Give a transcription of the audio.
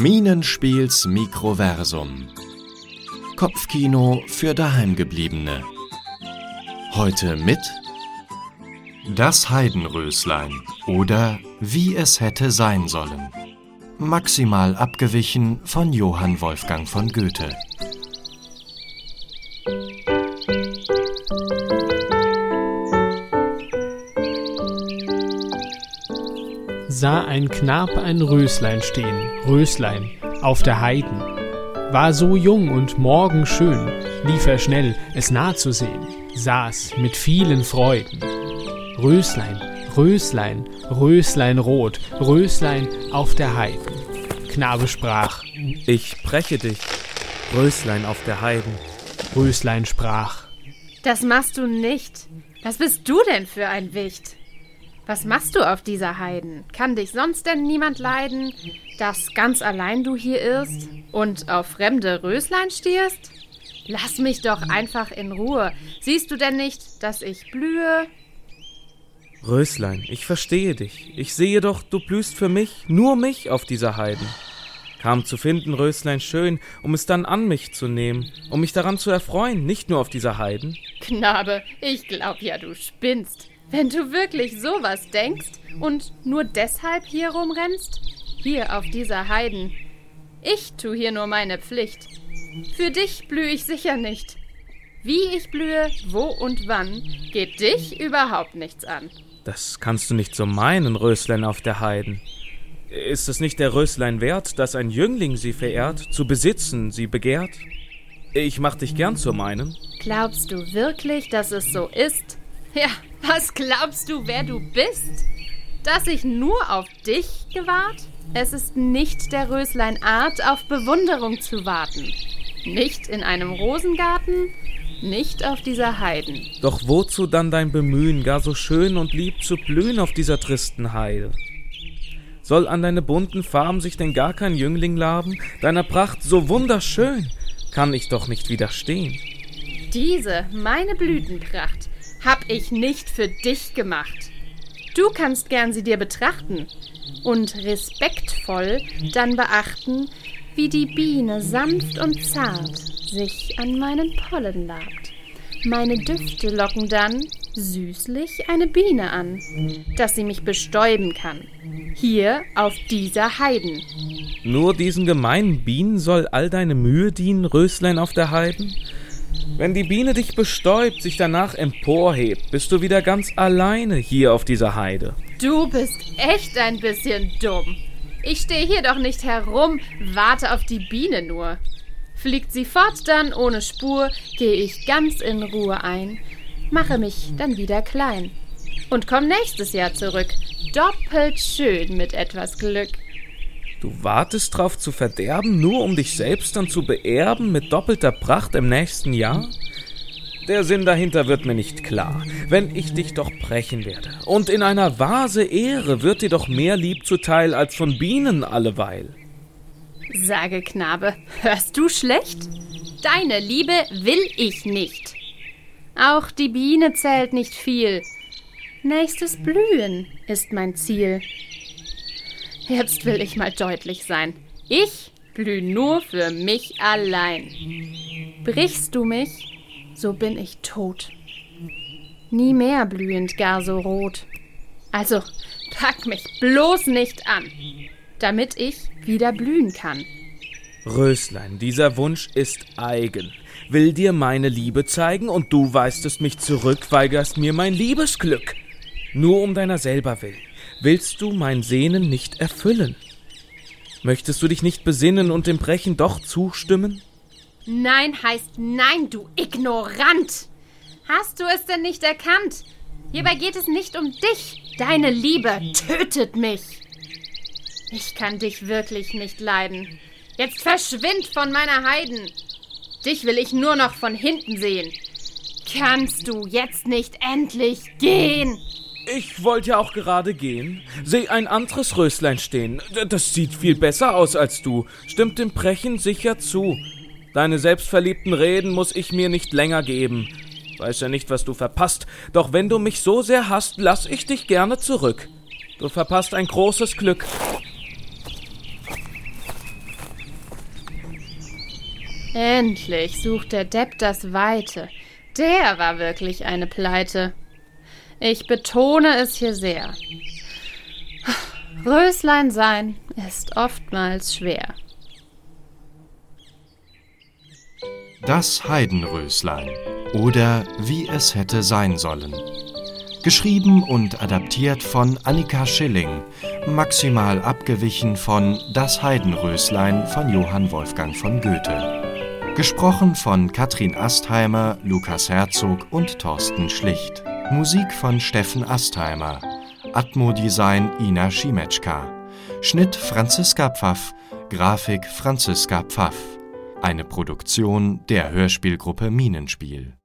Minenspiels Mikroversum. Kopfkino für Daheimgebliebene. Heute mit Das Heidenröslein oder Wie es hätte sein sollen. Maximal abgewichen von Johann Wolfgang von Goethe. Sah ein Knab ein Röslein stehen, Röslein, auf der Heiden. War so jung und morgenschön, lief er schnell, es nah zu sehen, saß mit vielen Freuden. Röslein, Röslein, Röslein rot, Röslein auf der Heiden. Knabe sprach, Ich breche dich, Röslein auf der Heiden. Röslein sprach, Das machst du nicht. Was bist du denn für ein Wicht? Was machst du auf dieser Heiden? Kann dich sonst denn niemand leiden, dass ganz allein du hier irrst und auf fremde Röslein stierst? Lass mich doch einfach in Ruhe. Siehst du denn nicht, dass ich blühe? Röslein, ich verstehe dich. Ich sehe doch, du blühst für mich, nur mich auf dieser Heiden. Kam zu finden, Röslein schön, um es dann an mich zu nehmen, um mich daran zu erfreuen, nicht nur auf dieser Heiden. Knabe, ich glaub ja, du spinnst. Wenn du wirklich sowas denkst und nur deshalb hier rumrennst, hier auf dieser Heiden. Ich tu hier nur meine Pflicht. Für dich blühe ich sicher nicht. Wie ich blühe, wo und wann, geht dich überhaupt nichts an. Das kannst du nicht so meinen, Röslein auf der Heiden. Ist es nicht der Röslein wert, dass ein Jüngling sie verehrt, zu besitzen sie begehrt? Ich mach dich gern zu meinen. Glaubst du wirklich, dass es so ist? Ja, was glaubst du, wer du bist? Dass ich nur auf dich gewahrt? Es ist nicht der Röslein Art, auf Bewunderung zu warten. Nicht in einem Rosengarten, nicht auf dieser Heiden. Doch wozu dann dein Bemühen, gar so schön und lieb zu blühen auf dieser tristen Heide? Soll an deine bunten Farben sich denn gar kein Jüngling laben? Deiner Pracht so wunderschön, kann ich doch nicht widerstehen. Diese, meine Blütenpracht, hab ich nicht für dich gemacht. Du kannst gern sie dir betrachten und respektvoll dann beachten, wie die Biene sanft und zart sich an meinen Pollen labt. Meine Düfte locken dann süßlich eine Biene an, dass sie mich bestäuben kann. Hier auf dieser Heiden. Nur diesen gemeinen Bienen soll all deine Mühe dienen, Röslein auf der Heiden? Wenn die Biene dich bestäubt, sich danach emporhebt, bist du wieder ganz alleine hier auf dieser Heide. Du bist echt ein bisschen dumm. Ich stehe hier doch nicht herum, warte auf die Biene nur. Fliegt sie fort dann ohne Spur, gehe ich ganz in Ruhe ein, mache mich dann wieder klein und komm nächstes Jahr zurück, doppelt schön mit etwas Glück. Du wartest drauf zu verderben, nur um dich selbst dann zu beerben mit doppelter Pracht im nächsten Jahr? Der Sinn dahinter wird mir nicht klar, wenn ich dich doch brechen werde. Und in einer Vase Ehre wird dir doch mehr lieb zuteil als von Bienen alleweil. Sage, Knabe, hörst du schlecht? Deine Liebe will ich nicht. Auch die Biene zählt nicht viel. Nächstes Blühen ist mein Ziel. Jetzt will ich mal deutlich sein. Ich blühe nur für mich allein. Brichst du mich, so bin ich tot. Nie mehr blühend gar so rot. Also pack mich bloß nicht an, damit ich wieder blühen kann. Röslein, dieser Wunsch ist eigen. Will dir meine Liebe zeigen und du weistest mich zurück, weigerst mir mein Liebesglück. Nur um deiner selber willen willst du mein Sehnen nicht erfüllen? Möchtest du dich nicht besinnen und dem Brechen doch zustimmen? Nein heißt nein, du Ignorant! Hast du es denn nicht erkannt? Hierbei geht es nicht um dich. Deine Liebe tötet mich. Ich kann dich wirklich nicht leiden. Jetzt verschwind von meiner Heiden. Dich will ich nur noch von hinten sehen. Kannst du jetzt nicht endlich gehen? Ich wollte ja auch gerade gehen. Seh ein anderes Röslein stehen. Das sieht viel besser aus als du. Stimmt dem Brechen sicher zu. Deine selbstverliebten Reden muss ich mir nicht länger geben. Weiß ja nicht, was du verpasst, doch wenn du mich so sehr hast, lass ich dich gerne zurück. Du verpasst ein großes Glück. Endlich sucht der Depp das Weite. Der war wirklich eine Pleite. Ich betone es hier sehr. Röslein sein ist oftmals schwer. Das Heidenröslein oder Wie es hätte sein sollen. Geschrieben und adaptiert von Annika Schilling, maximal abgewichen von Das Heidenröslein von Johann Wolfgang von Goethe. Gesprochen von Katrin Astheimer, Lukas Herzog und Thorsten Schlicht. Musik von Steffen Astheimer. Atmo-Design Ina Schimetschka. Schnitt Franziska Pfaff. Grafik Franziska Pfaff. Eine Produktion der Hörspielgruppe Minenspiel.